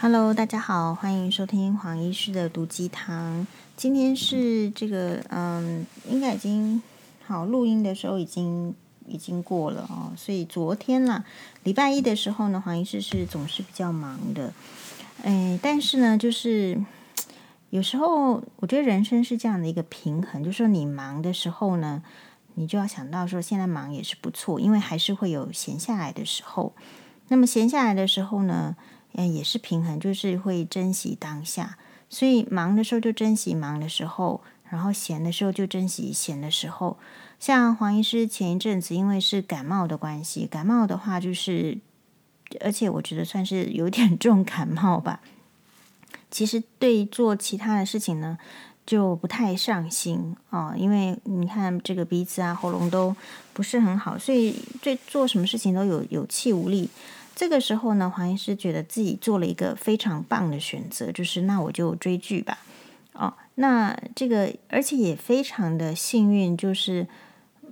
Hello，大家好，欢迎收听黄医师的毒鸡汤。今天是这个，嗯，应该已经好录音的时候已经已经过了哦，所以昨天啦，礼拜一的时候呢，黄医师是总是比较忙的，哎，但是呢，就是有时候我觉得人生是这样的一个平衡，就是说你忙的时候呢，你就要想到说现在忙也是不错，因为还是会有闲下来的时候。那么闲下来的时候呢，嗯，也是平衡，就是会珍惜当下。所以忙的时候就珍惜忙的时候，然后闲的时候就珍惜闲的时候。像黄医师前一阵子因为是感冒的关系，感冒的话就是，而且我觉得算是有点重感冒吧。其实对做其他的事情呢，就不太上心啊，因为你看这个鼻子啊、喉咙都不是很好，所以对做什么事情都有有气无力。这个时候呢，黄医师觉得自己做了一个非常棒的选择，就是那我就追剧吧。哦，那这个而且也非常的幸运，就是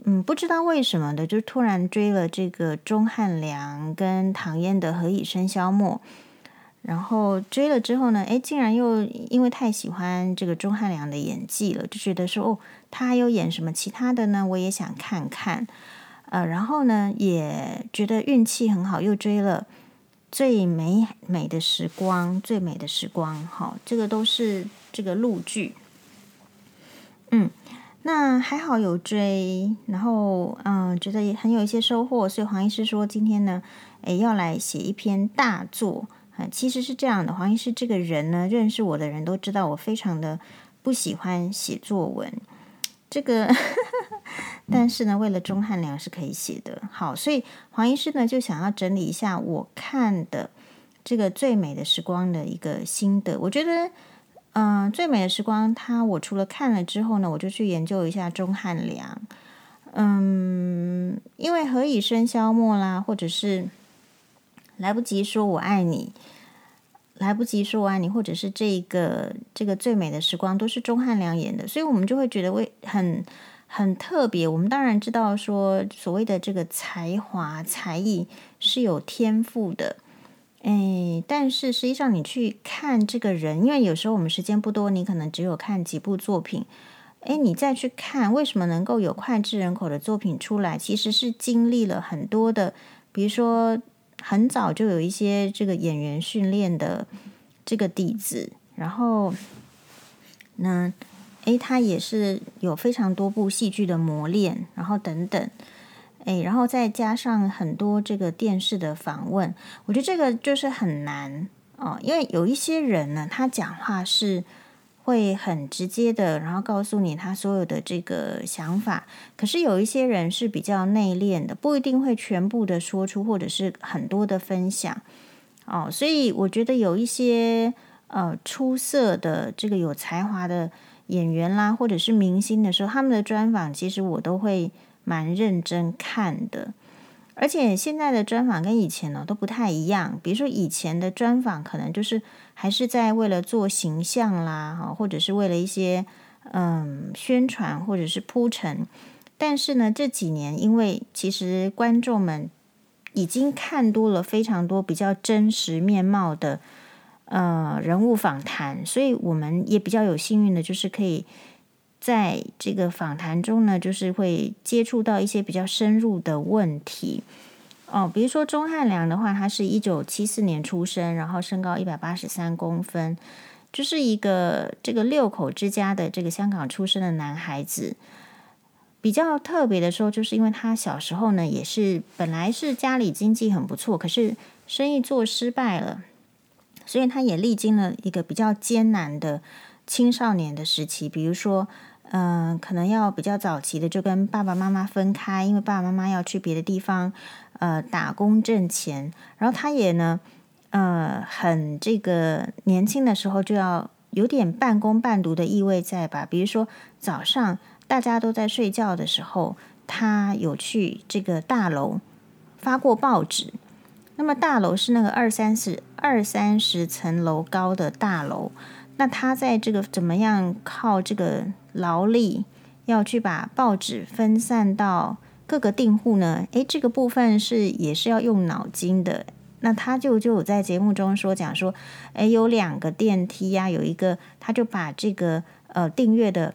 嗯，不知道为什么的，就突然追了这个钟汉良跟唐嫣的《何以笙箫默》，然后追了之后呢，哎，竟然又因为太喜欢这个钟汉良的演技了，就觉得说哦，他还有演什么其他的呢？我也想看看。呃，然后呢，也觉得运气很好，又追了最美美的时光，最美的时光，好，这个都是这个陆剧。嗯，那还好有追，然后嗯、觉得也很有一些收获，所以黄医师说今天呢，诶，要来写一篇大作。啊，其实是这样的，黄医师这个人呢，认识我的人都知道我非常的不喜欢写作文，这个。但是呢，为了钟汉良是可以写的。好，所以黄医师呢就想要整理一下我看的这个最美的时光的一个心得。我觉得，嗯、最美的时光，它我除了看了之后呢，我就去研究一下钟汉良。嗯，因为何以笙箫默啦，或者是来不及说我爱你，来不及说完你，或者是这个这个最美的时光，都是钟汉良演的，所以我们就会觉得为很。很特别，我们当然知道说所谓的这个才华才艺是有天赋的，哎，但是实际上你去看这个人，因为有时候我们时间不多，你可能只有看几部作品，哎，你再去看为什么能够有脍炙人口的作品出来，其实是经历了很多的，比如说很早就有一些这个演员训练的这个底子，然后那。诶，他也是有非常多部戏剧的磨练，然后等等，诶，然后再加上很多这个电视的访问，我觉得这个就是很难哦，因为有一些人呢，他讲话是会很直接的，然后告诉你他所有的这个想法，可是有一些人是比较内敛的，不一定会全部的说出，或者是很多的分享哦，所以我觉得有一些呃出色的这个有才华的。演员啦，或者是明星的时候，他们的专访其实我都会蛮认真看的。而且现在的专访跟以前呢都不太一样。比如说以前的专访可能就是还是在为了做形象啦，哈，或者是为了一些嗯宣传或者是铺陈。但是呢这几年，因为其实观众们已经看多了非常多比较真实面貌的。呃，人物访谈，所以我们也比较有幸运的，就是可以在这个访谈中呢，就是会接触到一些比较深入的问题。哦，比如说钟汉良的话，他是一九七四年出生，然后身高一百八十三公分，就是一个这个六口之家的这个香港出生的男孩子。比较特别的时候，就是因为他小时候呢，也是本来是家里经济很不错，可是生意做失败了。所以他也历经了一个比较艰难的青少年的时期，比如说，嗯、可能要比较早期的就跟爸爸妈妈分开，因为爸爸妈妈要去别的地方，呃，打工挣钱。然后他也呢，呃，很这个年轻的时候就要有点半工半读的意味在吧？比如说早上大家都在睡觉的时候，他有去这个大楼发过报纸。那么大楼是那个二三十、二三十层楼高的大楼，那他在这个怎么样靠这个劳力要去把报纸分散到各个订户呢？诶，这个部分是也是要用脑筋的。那他就就在节目中说讲说，诶，有两个电梯呀、有一个他就把这个呃订阅的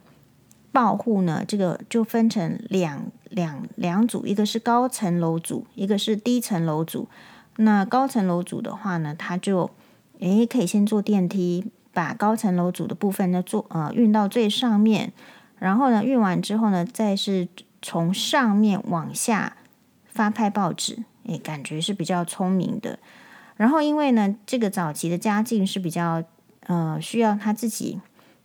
报户呢，这个就分成两两两组，一个是高层楼组，一个是低层楼组。那高层楼组的话呢，他就诶可以先坐电梯，把高层楼组的部分呢做呃运到最上面，然后呢运完之后呢，再是从上面往下发派报纸，诶感觉是比较聪明的。然后因为呢这个早期的家境是比较呃需要他自己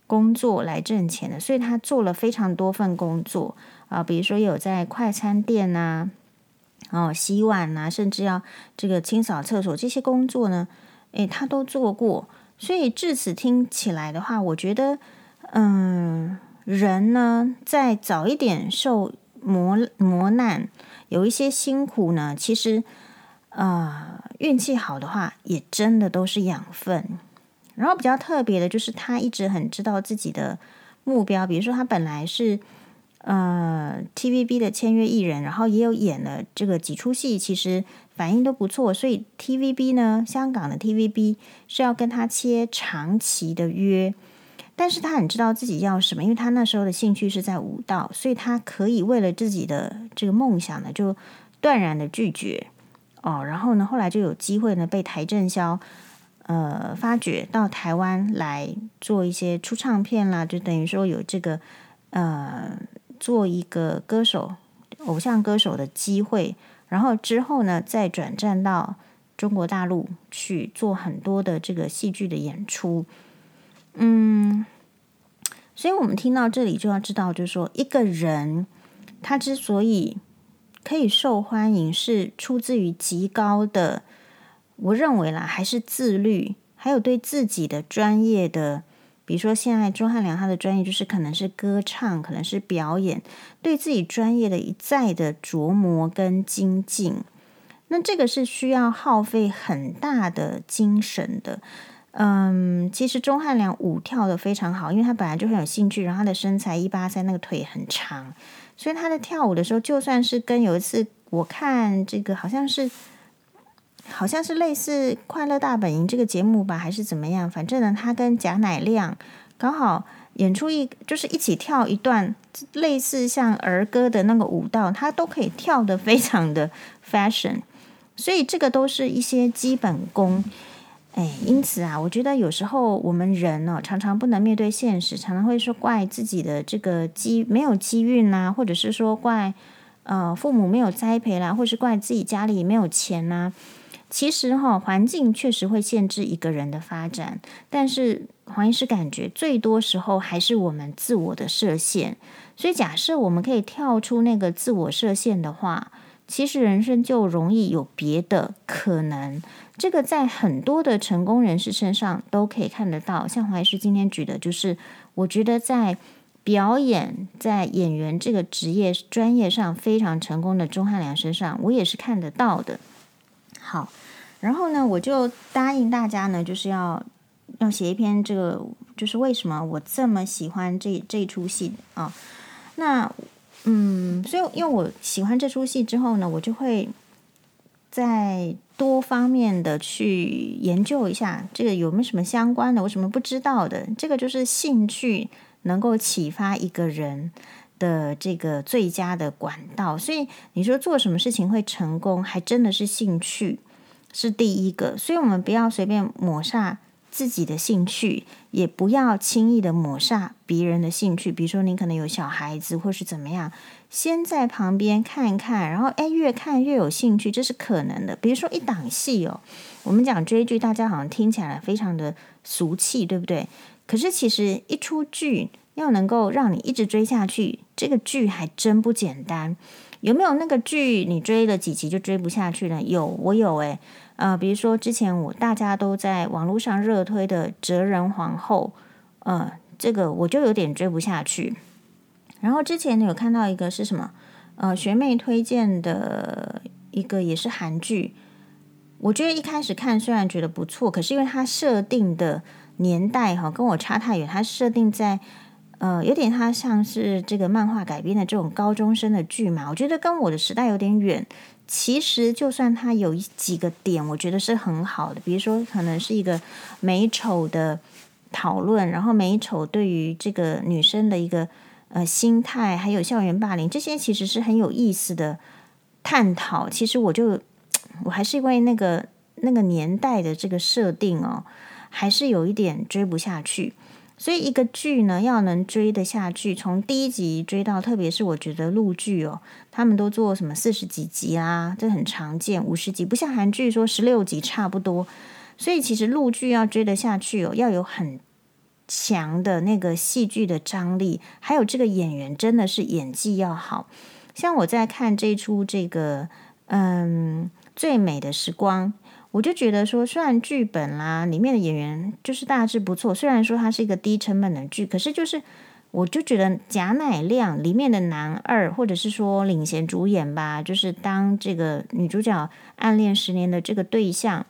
工作来挣钱的，所以他做了非常多份工作啊、比如说有在快餐店呐。哦，洗碗呐、啊，甚至要这个清扫厕所这些工作呢，诶，他都做过。所以至此听起来的话，我觉得，嗯，人呢，在早一点受磨磨难，有一些辛苦呢，其实，啊、呃，运气好的话，也真的都是养分。然后比较特别的就是，他一直很知道自己的目标，比如说他本来是。呃，TVB 的签约艺人，然后也有演了这个几出戏，其实反应都不错。所以 TVB 呢，香港的 TVB 是要跟他签长期的约，但是他很知道自己要什么，因为他那时候的兴趣是在舞蹈，所以他可以为了自己的这个梦想呢，就断然的拒绝哦。然后呢，后来就有机会呢，被邰正宵呃发掘到台湾来做一些出唱片啦，就等于说有这个呃。做一个歌手、偶像歌手的机会，然后之后呢，再转战到中国大陆去做很多的这个戏剧的演出。嗯，所以我们听到这里就要知道，就是说一个人他之所以可以受欢迎，是出自于极高的，我认为啦，还是自律，还有对自己的专业的。比如说，现在钟汉良他的专业就是可能是歌唱，可能是表演，对自己专业的一再的琢磨跟精进，那这个是需要耗费很大的精神的。嗯，其实钟汉良舞跳得非常好，因为他本来就很有兴趣，然后他的身材一八三，那个腿很长，所以他在跳舞的时候，就算是跟有一次我看这个好像是。好像是类似《快乐大本营》这个节目吧，还是怎么样？反正呢，他跟贾乃亮刚好演出一，就是一起跳一段类似像儿歌的那个舞蹈，他都可以跳得非常的 fashion。所以这个都是一些基本功。哎，因此啊，我觉得有时候我们人呢、哦，常常不能面对现实，常常会说怪自己的这个机没有机运啊，或者是说怪呃父母没有栽培啦，或是怪自己家里没有钱呐、其实哈，环境确实会限制一个人的发展，但是黄医师感觉最多时候还是我们自我的设限。所以假设我们可以跳出那个自我设限的话，其实人生就容易有别的可能。这个在很多的成功人士身上都可以看得到。像黄医师今天举的，就是我觉得在表演、在演员这个职业专业上非常成功的钟汉良身上，我也是看得到的。好，然后呢，我就答应大家呢，就是要要写一篇这个，就是为什么我这么喜欢这这出戏啊？那嗯，所以因为我喜欢这出戏之后呢，我就会在多方面的去研究一下，这个有没有什么相关的，我什么不知道的？这个就是兴趣能够启发一个人的这个最佳的管道，所以你说做什么事情会成功，还真的是兴趣是第一个。所以我们不要随便抹杀自己的兴趣，也不要轻易的抹杀别人的兴趣。比如说，你可能有小孩子，或是怎么样，先在旁边看一看，然后哎，越看越有兴趣，这是可能的。比如说一档戏哦，我们讲追剧，大家好像听起来非常的俗气，对不对？可是其实一出剧。要能够让你一直追下去，这个剧还真不简单。有没有那个剧你追了几集就追不下去呢？有，我有诶。呃，比如说之前我大家都在网络上热推的《哲仁皇后》，呃，这个我就有点追不下去。然后之前有看到一个是什么？呃，学妹推荐的一个也是韩剧，我觉得一开始看虽然觉得不错，可是因为它设定的年代哈跟我差太远，它设定在。呃，有点它像是这个漫画改编的这种高中生的剧嘛，我觉得跟我的时代有点远，其实就算它有几个点，我觉得是很好的，比如说可能是一个美丑的讨论，然后美丑对于这个女生的一个呃心态，还有校园霸凌这些，其实是很有意思的探讨。其实我就我还是因为那个那个年代的这个设定哦，还是有一点追不下去。所以一个剧呢，要能追得下去，从第一集追到，特别是我觉得陆剧哦，他们都做什么四十几集啊，这很常见，五十集，不像韩剧说十六集差不多。所以其实陆剧要追得下去哦，要有很强的那个戏剧的张力，还有这个演员真的是演技要好。像我在看这出这个，嗯，最美的时光。我就觉得说，虽然剧本啦里面的演员就是大致不错，虽然说它是一个低成本的剧，可是就是我就觉得贾乃亮里面的男二，或者是说领衔主演吧，就是当这个女主角暗恋十年的这个对象，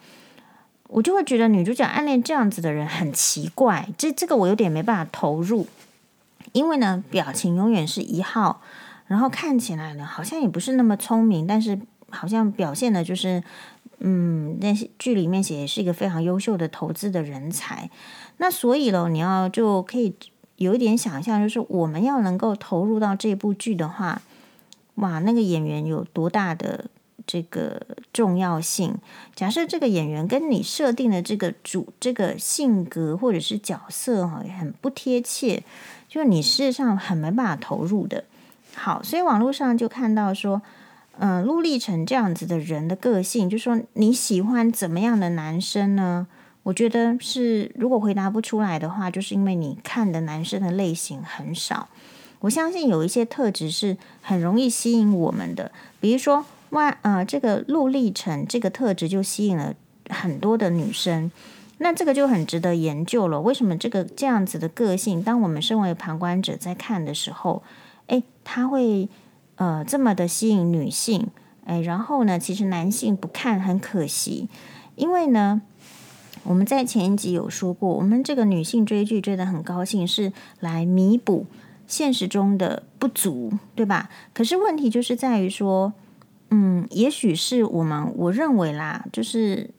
我就会觉得女主角暗恋这样子的人很奇怪，这这个我有点没办法投入，因为呢表情永远是一号，然后看起来呢好像也不是那么聪明，但是好像表现的就是。嗯，那些剧里面写是一个非常优秀的投资的人才，那所以咯，你要就可以有一点想象，就是我们要能够投入到这部剧的话，哇，那个演员有多大的这个重要性？假设这个演员跟你设定的这个主这个性格或者是角色哈，很不贴切，就你事实上很没办法投入的。好，所以网络上就看到说。嗯，陆励成这样子的人的个性，就说你喜欢怎么样的男生呢？我觉得是，如果回答不出来的话，就是因为你看的男生的类型很少。我相信有一些特质是很容易吸引我们的，比如说外呃，这个陆励成这个特质就吸引了很多的女生，那这个就很值得研究了。为什么这个这样子的个性，当我们身为旁观者在看的时候，诶，他会。呃，这么的吸引女性，哎，然后呢，其实男性不看很可惜，因为呢，我们在前一集有说过，我们这个女性追剧追得很高兴，是来弥补现实中的不足，对吧？可是问题就是在于说，嗯，也许是我们我认为啦，就是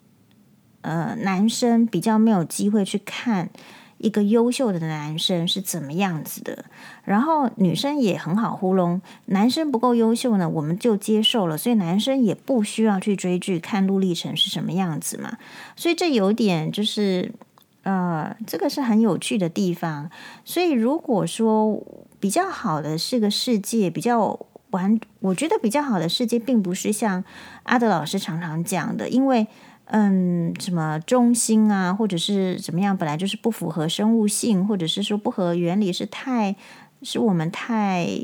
呃，男生比较没有机会去看。一个优秀的男生是怎么样子的？然后女生也很好糊弄，男生不够优秀呢，我们就接受了，所以男生也不需要去追剧看陆励成是什么样子嘛。所以这有点就是，呃，这个是很有趣的地方。所以如果说比较好的是个世界，比较完，我觉得比较好的世界，并不是像阿德老师常常讲的，因为。嗯，什么中心啊，或者是怎么样，本来就是不符合生物性，或者是说不合原理，是太是我们太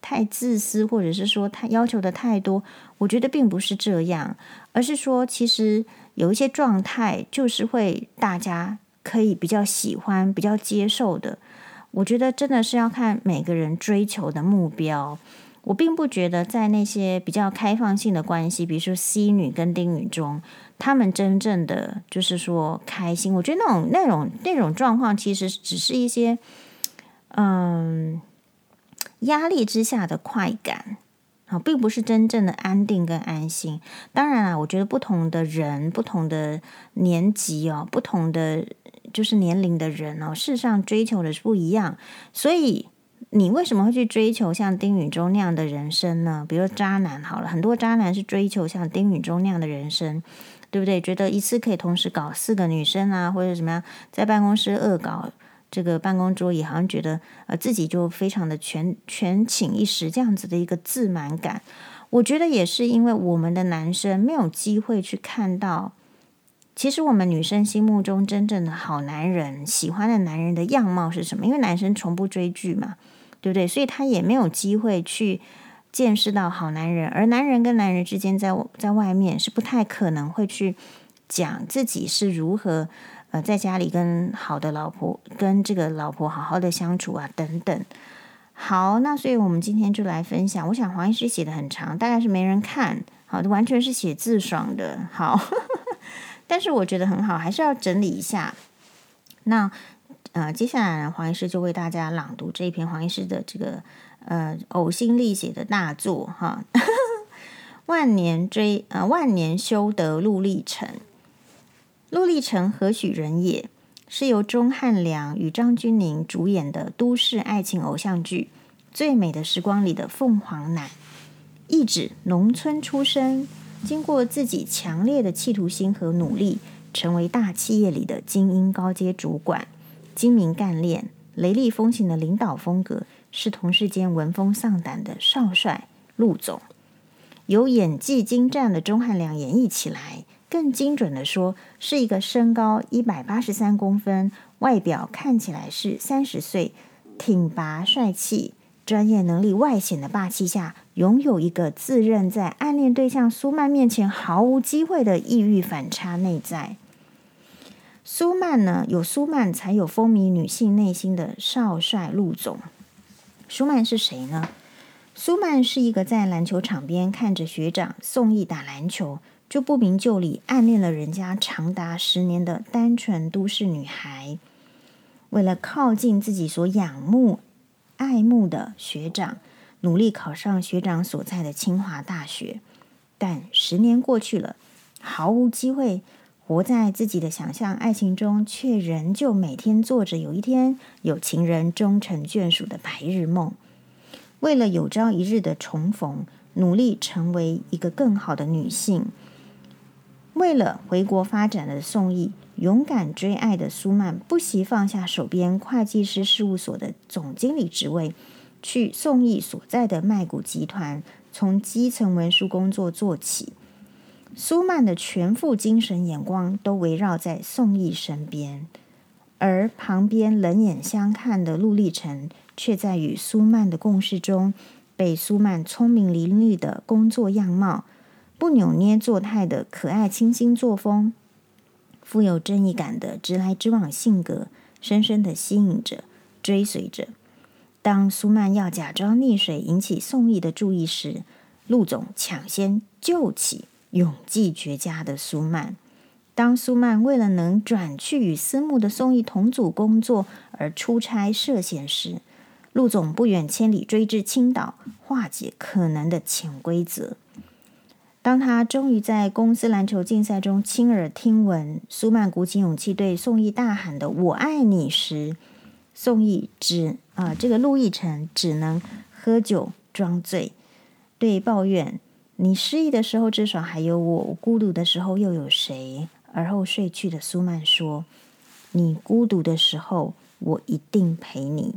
太自私，或者是说太要求的太多。我觉得并不是这样，而是说其实有一些状态就是会大家可以比较喜欢、比较接受的。我觉得真的是要看每个人追求的目标。我并不觉得在那些比较开放性的关系，比如说 C 女跟丁女中，他们真正的就是说开心。我觉得那种那种那种状况，其实只是一些嗯压力之下的快感啊，并不是真正的安定跟安心。当然啦，我觉得不同的人、不同的年级哦、不同的就是年龄的人哦，事实上追求的是不一样，所以。你为什么会去追求像丁允中那样的人生呢？比如说渣男好了，很多渣男是追求像丁允中那样的人生，对不对？觉得一次可以同时搞四个女生啊，或者怎么样，在办公室恶搞这个办公桌椅，好像觉得呃自己就非常的全全寝一时这样子的一个自满感。我觉得也是因为我们的男生没有机会去看到，其实我们女生心目中真正的好男人、喜欢的男人的样貌是什么？因为男生从不追剧嘛。对不对？所以他也没有机会去见识到好男人，而男人跟男人之间在在外面是不太可能会去讲自己是如何呃在家里跟好的老婆跟这个老婆好好的相处啊等等。好，那所以我们今天就来分享。我想黄医师写的很长，大概是没人看，好的，完全是写字爽的。好，但是我觉得很好，还是要整理一下。那。呃，接下来，黄医师就为大家朗读这一篇黄医师的这个呃呕心沥血的大作哈。万年追呃万年修得陆励成。陆励成何许人也？是由钟汉良与张钧甯主演的都市爱情偶像剧《最美的时光》里的凤凰男，一指农村出身，经过自己强烈的企图心和努力，成为大企业里的精英高阶主管，精明干练、雷厉风行的领导风格，是同事间闻风丧胆的少帅陆总。由演技精湛的钟汉良演绎起来。更精准的说，是一个身高一百八十三公分，外表看起来是三十岁，挺拔帅气，专业能力外显的霸气下，拥有一个自认在暗恋对象苏曼面前毫无机会的抑郁反差内在。苏曼呢，有苏曼才有风靡女性内心的少帅陆总。苏曼是谁呢？苏曼是一个在篮球场边看着学长宋軼打篮球。就不明就里暗恋了人家长达十年的单纯都市女孩，为了靠近自己所仰慕、爱慕的学长，努力考上学长所在的清华大学。但十年过去了，毫无机会，活在自己的想象爱情中，却仍旧每天做着有一天有情人终成眷属的白日梦。为了有朝一日的重逢，努力成为一个更好的女性。为了回国发展的宋轶，勇敢追爱的苏曼，不惜放下手边会计师事务所的总经理职位，去宋轶所在的麦谷集团从基层文书工作做起。苏曼的全副精神眼光都围绕在宋軼身边，而旁边冷眼相看的陆励成，却在与苏曼的共事中，被苏曼聪明伶俐的工作样貌。不扭捏作态的可爱清新作风，富有正义感的直来直往性格，深深的吸引着、追随着。当苏曼要假装溺水引起宋軼的注意时，陆总抢先救起勇技绝佳的苏曼。当苏曼为了能转去与私募的宋軼同组工作而出差涉险时，陆总不远千里追至青岛，化解可能的潜规则。当他终于在公司篮球竞赛中亲耳听闻苏曼鼓起勇气对宋軼大喊的“我爱你”时，宋軼只啊、呃，这个陆亦辰只能喝酒装醉，对抱怨：“你失意的时候至少还有我，我孤独的时候又有谁？”而后睡去的苏曼说：“你孤独的时候，我一定陪你。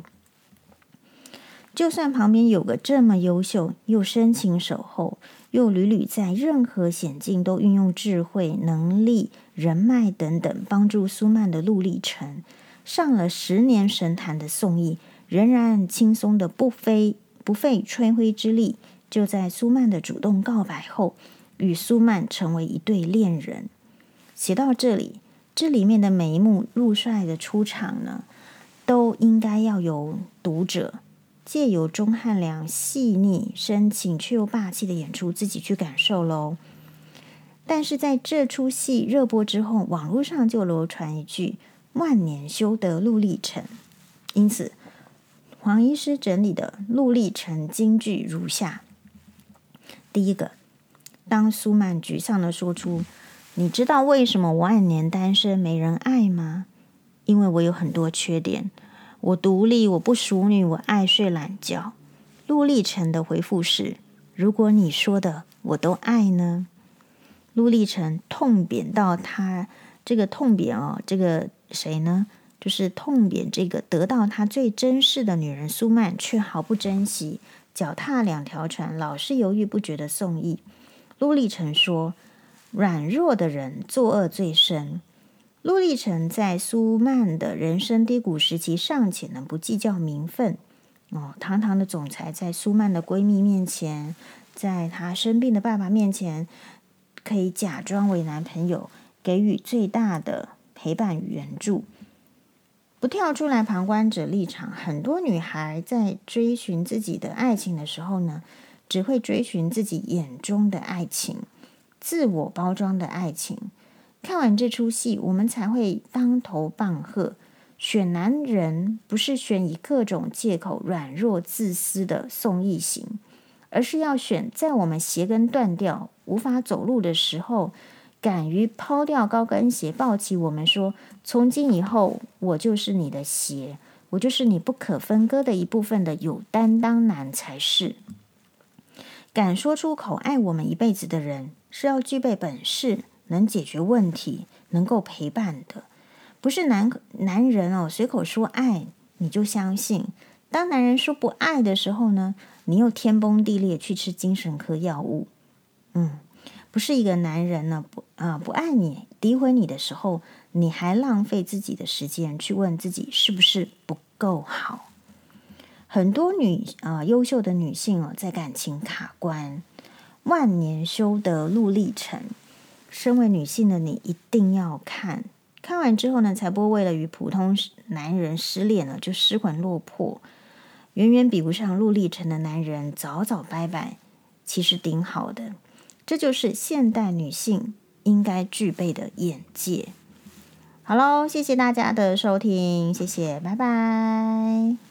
就算旁边有个这么优秀又深情守候。”又屡屡在任何险境都运用智慧、能力、人脉等等帮助苏曼的陆丽城，上了十年神坛的宋义，仍然轻松的不费不费吹灰之力，就在苏曼的主动告白后，与苏曼成为一对恋人。写到这里，这里面的每一幕陆帅的出场呢，都应该要由读者。借由钟汉良细腻、深情却又霸气的演出，自己去感受喽。但是在这出戏热播之后，网络上就流传一句“万年修得陆励成”，因此黄医师整理的陆励成金句如下：第一个，当苏曼沮丧地说出“你知道为什么我万年单身没人爱吗？因为我有很多缺点。”我独立，我不淑女，我爱睡懒觉。陆励成的回复是：如果你说的我都爱呢？陆励成痛扁到他这个痛扁哦，这个谁呢？就是痛扁这个得到他最珍视的女人苏曼，却毫不珍惜，脚踏两条船，老是犹豫不决的宋轶。陆励成说：软弱的人作恶最深。陆励成在苏曼的人生低谷时期尚且能不计较名分，哦，堂堂的总裁在苏曼的闺蜜面前，在她生病的爸爸面前，可以假装为男朋友，给予最大的陪伴与援助，不跳出来旁观者立场。很多女孩在追寻自己的爱情的时候呢，只会追寻自己眼中的爱情，自我包装的爱情。看完这出戏，我们才会当头棒喝。选男人不是选以各种借口软弱自私的宋軼型，而是要选在我们鞋跟断掉、无法走路的时候，敢于抛掉高跟鞋，抱起我们说：“从今以后，我就是你的鞋，我就是你不可分割的一部分的有担当男才是。”敢说出口爱我们一辈子的人，是要具备本事，能解决问题，能够陪伴的，不是男男人哦，随口说爱你就相信。当男人说不爱的时候呢，你又天崩地裂去吃精神科药物。嗯，不是一个男人呢不啊、不爱你诋毁你的时候，你还浪费自己的时间去问自己是不是不够好。很多女啊、优秀的女性哦，在感情卡关，万年修得陆历程。身为女性的你一定要看，看完之后呢，才不会为了与普通男人失恋了就失魂落魄。远远比不上陆历程的男人，早早拜拜。其实挺好的，这就是现代女性应该具备的眼界。好喽，谢谢大家的收听，谢谢，拜拜。